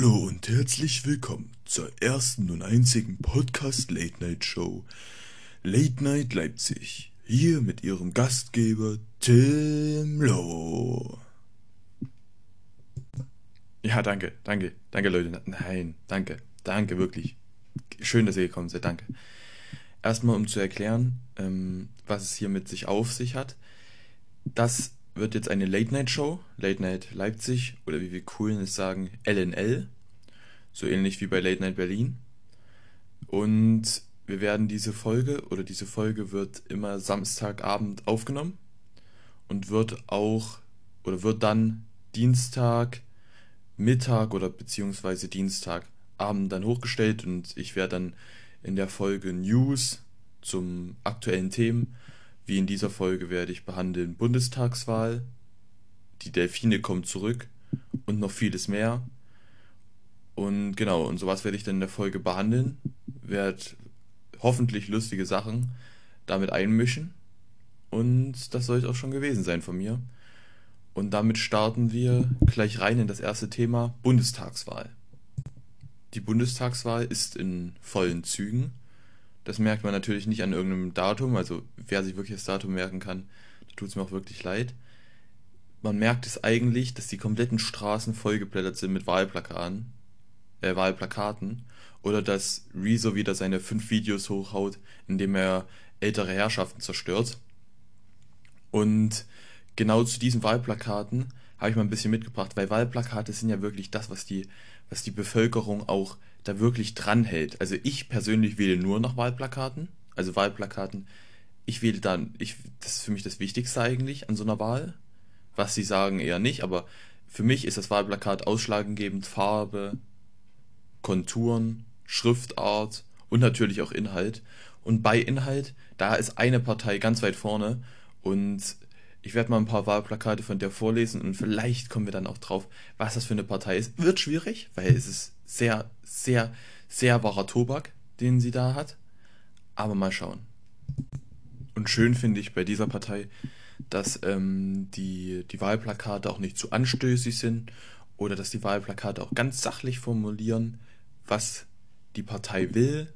Hallo und herzlich willkommen zur ersten und einzigen Podcast Late Night Show Late Night Leipzig. Hier mit ihrem Gastgeber Tim Loh. Ja, danke, danke, danke Leute. Nein, danke, danke wirklich. Schön, dass ihr gekommen seid, danke. Erstmal, um zu erklären, ähm, was es hier mit sich auf sich hat. Das wird jetzt eine Late-Night-Show, Late Night Leipzig oder wie wir coolen es sagen, LNL, so ähnlich wie bei Late Night Berlin. Und wir werden diese Folge oder diese Folge wird immer Samstagabend aufgenommen und wird auch oder wird dann Dienstag Mittag oder beziehungsweise Dienstagabend dann hochgestellt und ich werde dann in der Folge News zum aktuellen Themen wie in dieser Folge werde ich behandeln Bundestagswahl, die Delfine kommen zurück und noch vieles mehr. Und genau, und sowas werde ich dann in der Folge behandeln, werde hoffentlich lustige Sachen damit einmischen. Und das soll es auch schon gewesen sein von mir. Und damit starten wir gleich rein in das erste Thema Bundestagswahl. Die Bundestagswahl ist in vollen Zügen. Das merkt man natürlich nicht an irgendeinem Datum. Also wer sich wirklich das Datum merken kann, da tut es mir auch wirklich leid. Man merkt es eigentlich, dass die kompletten Straßen vollgeblättert sind mit Wahlplakaten, äh, Wahlplakaten. Oder dass Rezo wieder seine fünf Videos hochhaut, indem er ältere Herrschaften zerstört. Und genau zu diesen Wahlplakaten habe ich mal ein bisschen mitgebracht, weil Wahlplakate sind ja wirklich das, was die, was die Bevölkerung auch da wirklich dranhält. Also ich persönlich wähle nur nach Wahlplakaten, also Wahlplakaten. Ich wähle dann, ich, das ist für mich das Wichtigste eigentlich an so einer Wahl. Was sie sagen eher nicht, aber für mich ist das Wahlplakat ausschlaggebend Farbe, Konturen, Schriftart und natürlich auch Inhalt. Und bei Inhalt, da ist eine Partei ganz weit vorne und ich werde mal ein paar Wahlplakate von der vorlesen und vielleicht kommen wir dann auch drauf, was das für eine Partei ist. Wird schwierig, weil es ist sehr, sehr, sehr wahrer Tobak, den sie da hat. Aber mal schauen. Und schön finde ich bei dieser Partei, dass ähm, die, die Wahlplakate auch nicht zu anstößig sind oder dass die Wahlplakate auch ganz sachlich formulieren, was die Partei will.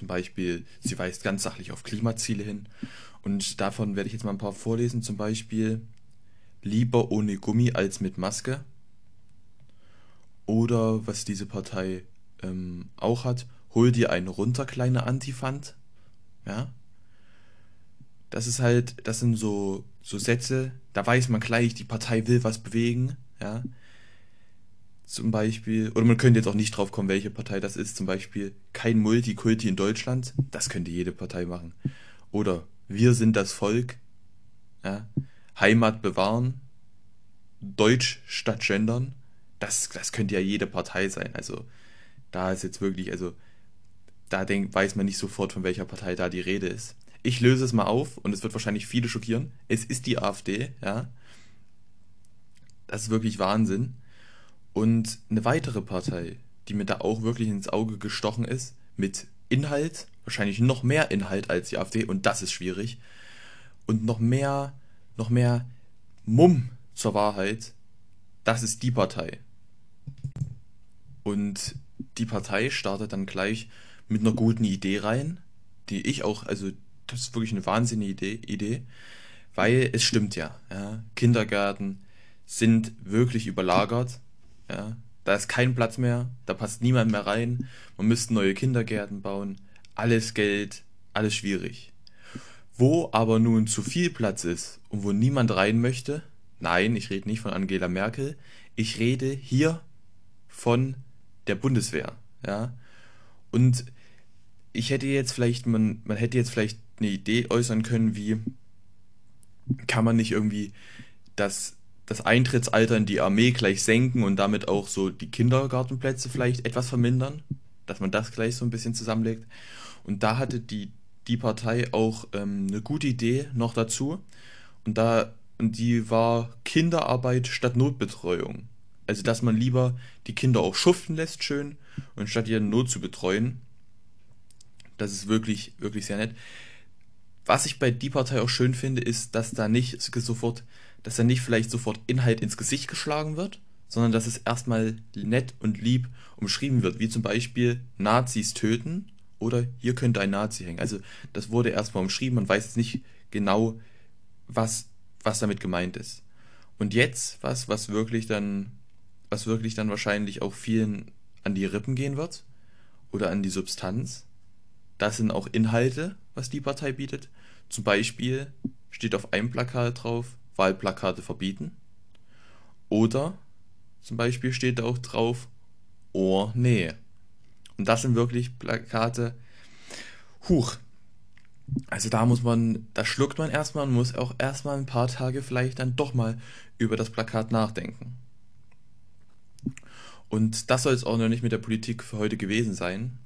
Zum Beispiel, sie weist ganz sachlich auf Klimaziele hin und davon werde ich jetzt mal ein paar vorlesen. Zum Beispiel lieber ohne Gummi als mit Maske. Oder was diese Partei ähm, auch hat, hol dir einen runter, kleine Antifant. Ja. Das ist halt, das sind so, so Sätze, da weiß man gleich, die Partei will was bewegen. Ja. Zum Beispiel, oder man könnte jetzt auch nicht drauf kommen, welche Partei das ist. Zum Beispiel kein Multikulti in Deutschland. Das könnte jede Partei machen. Oder wir sind das Volk, ja, Heimat bewahren, Deutsch statt gendern, das, das könnte ja jede Partei sein. Also da ist jetzt wirklich, also da denk, weiß man nicht sofort, von welcher Partei da die Rede ist. Ich löse es mal auf und es wird wahrscheinlich viele schockieren. Es ist die AfD, ja. Das ist wirklich Wahnsinn. Und eine weitere Partei, die mir da auch wirklich ins Auge gestochen ist, mit Inhalt, wahrscheinlich noch mehr Inhalt als die AfD und das ist schwierig. Und noch mehr, noch mehr Mumm zur Wahrheit, das ist die Partei. Und die Partei startet dann gleich mit einer guten Idee rein, die ich auch, also das ist wirklich eine wahnsinnige Idee, Idee weil es stimmt ja, ja, Kindergärten sind wirklich überlagert, ja, da ist kein Platz mehr, da passt niemand mehr rein, man müsste neue Kindergärten bauen, alles Geld, alles schwierig. Wo aber nun zu viel Platz ist und wo niemand rein möchte, nein, ich rede nicht von Angela Merkel, ich rede hier von der Bundeswehr, ja. Und ich hätte jetzt vielleicht, man, man hätte jetzt vielleicht eine Idee äußern können, wie kann man nicht irgendwie das, das Eintrittsalter in die Armee gleich senken und damit auch so die Kindergartenplätze vielleicht etwas vermindern, dass man das gleich so ein bisschen zusammenlegt. Und da hatte die, die Partei auch ähm, eine gute Idee noch dazu. Und da, und die war Kinderarbeit statt Notbetreuung. Also, dass man lieber die Kinder auch schuften lässt, schön, und statt ihre Not zu betreuen. Das ist wirklich, wirklich sehr nett. Was ich bei die Partei auch schön finde, ist, dass da nicht sofort, dass da nicht vielleicht sofort Inhalt ins Gesicht geschlagen wird, sondern dass es erstmal nett und lieb umschrieben wird, wie zum Beispiel Nazis töten oder hier könnte ein Nazi hängen. Also das wurde erstmal umschrieben, man weiß jetzt nicht genau, was, was damit gemeint ist. Und jetzt was, was wirklich dann, was wirklich dann wahrscheinlich auch vielen an die Rippen gehen wird oder an die Substanz. Das sind auch Inhalte, was die Partei bietet. Zum Beispiel steht auf einem Plakat drauf, Wahlplakate verbieten. Oder zum Beispiel steht da auch drauf, Ohr, nee. Und das sind wirklich Plakate, huch. Also da muss man, da schluckt man erstmal und muss auch erstmal ein paar Tage vielleicht dann doch mal über das Plakat nachdenken. Und das soll es auch noch nicht mit der Politik für heute gewesen sein,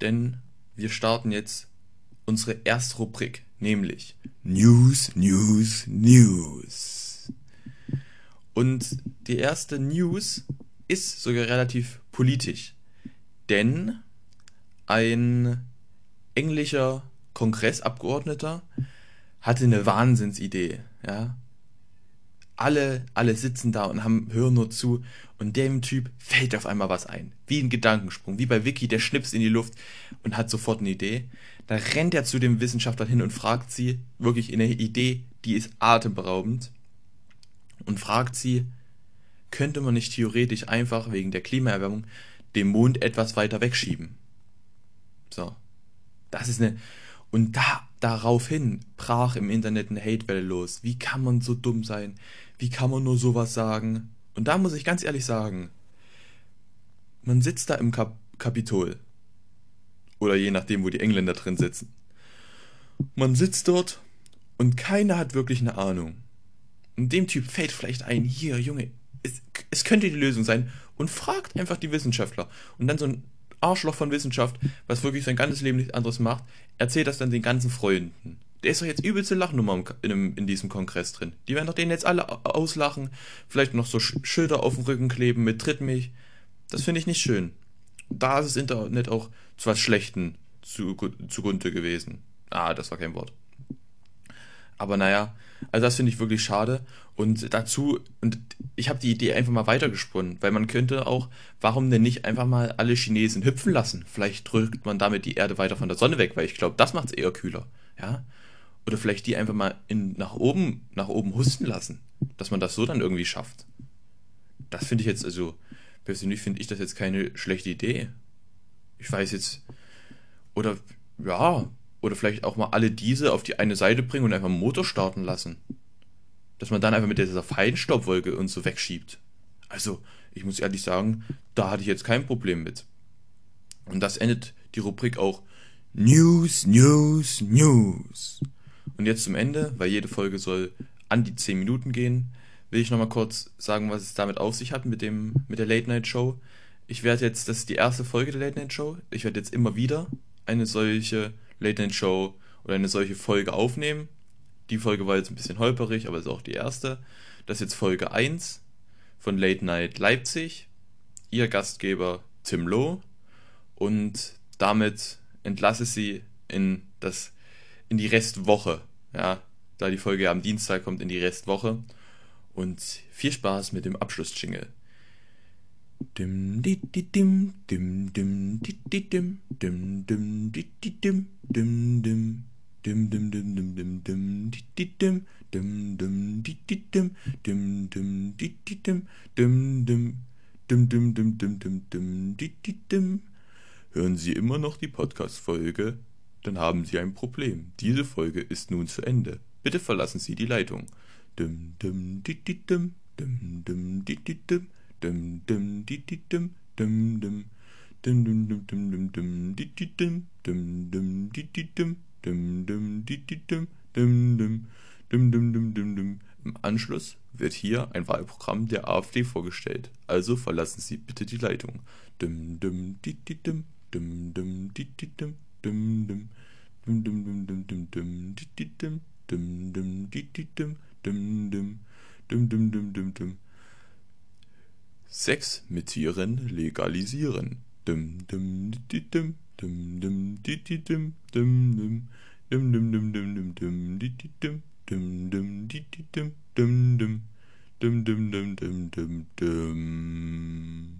denn wir starten jetzt unsere erste Rubrik, nämlich News, News, News. Und die erste News ist sogar relativ politisch, denn ein englischer Kongressabgeordneter hatte eine Wahnsinnsidee, ja. Alle, alle sitzen da und haben, hören nur zu und dem Typ fällt auf einmal was ein. Wie ein Gedankensprung, wie bei Vicky, der schnippst in die Luft und hat sofort eine Idee. Da rennt er zu dem Wissenschaftler hin und fragt sie, wirklich eine Idee, die ist atemberaubend, und fragt sie, könnte man nicht theoretisch einfach wegen der Klimaerwärmung den Mond etwas weiter wegschieben? So. Das ist eine. Und da, daraufhin brach im Internet eine Hatewelle los. Wie kann man so dumm sein? Wie kann man nur sowas sagen? Und da muss ich ganz ehrlich sagen, man sitzt da im Kap Kapitol. Oder je nachdem, wo die Engländer drin sitzen. Man sitzt dort und keiner hat wirklich eine Ahnung. Und dem Typ fällt vielleicht ein, hier, Junge, es, es könnte die Lösung sein. Und fragt einfach die Wissenschaftler. Und dann so ein Arschloch von Wissenschaft, was wirklich sein ganzes Leben nichts anderes macht, erzählt das dann den ganzen Freunden. Der ist doch jetzt übelste Lachnummer in, in, diesem Kongress drin. Die werden doch den jetzt alle auslachen, vielleicht noch so Schilder auf dem Rücken kleben mit Tritt mich. Das finde ich nicht schön. Da ist das Internet auch zu was Schlechten zugunte gewesen. Ah, das war kein Wort. Aber naja, also das finde ich wirklich schade. Und dazu, und ich habe die Idee einfach mal weitergesponnen, weil man könnte auch, warum denn nicht einfach mal alle Chinesen hüpfen lassen? Vielleicht drückt man damit die Erde weiter von der Sonne weg, weil ich glaube, das macht es eher kühler. Ja? Oder vielleicht die einfach mal in, nach oben, nach oben husten lassen, dass man das so dann irgendwie schafft. Das finde ich jetzt, also persönlich finde ich das jetzt keine schlechte Idee. Ich weiß jetzt, oder ja, oder vielleicht auch mal alle diese auf die eine Seite bringen und einfach einen Motor starten lassen. Dass man dann einfach mit dieser Feinstaubwolke und so wegschiebt. Also, ich muss ehrlich sagen, da hatte ich jetzt kein Problem mit. Und das endet die Rubrik auch News, News, News. Und jetzt zum Ende, weil jede Folge soll an die 10 Minuten gehen, will ich nochmal kurz sagen, was es damit auf sich hat mit, dem, mit der Late Night Show. Ich werde jetzt, das ist die erste Folge der Late Night Show, ich werde jetzt immer wieder eine solche Late Night Show oder eine solche Folge aufnehmen. Die Folge war jetzt ein bisschen holperig, aber ist auch die erste. Das ist jetzt Folge 1 von Late Night Leipzig. Ihr Gastgeber Tim Loh. Und damit entlasse sie in, das, in die Restwoche. Ja, da die Folge am Dienstag kommt, in die Restwoche. Und viel Spaß mit dem Abschlussjingle. Dim di di dim dim dim di di dim dim dim di di dim dim dim dim dim dim dim dim dim di di dim dim dim di di dim dim dim di di dim dim dim dim dim dim dim dim dim di di dim Hören Sie immer noch die Podcast-Folge? dann haben Sie ein Problem. Diese Folge ist nun zu Ende. Bitte verlassen Sie die Leitung. Dum dum di di dum, dum dum di di dum, Im Anschluss wird hier ein Wahlprogramm der AfD vorgestellt. Also verlassen Sie bitte die Leitung. Dum dum di di dum, dum dum di di dum dum dum dum dum dum dum dum dum dum dum dum dum dum dum dum dum dum dum dum Sex mit Tieren legalisieren. Dum dum dum dum dum dum dum dum dum dum dum dum dum dum dum dum dum dum dum dum Dum, dum, dum, dum, dum, dum.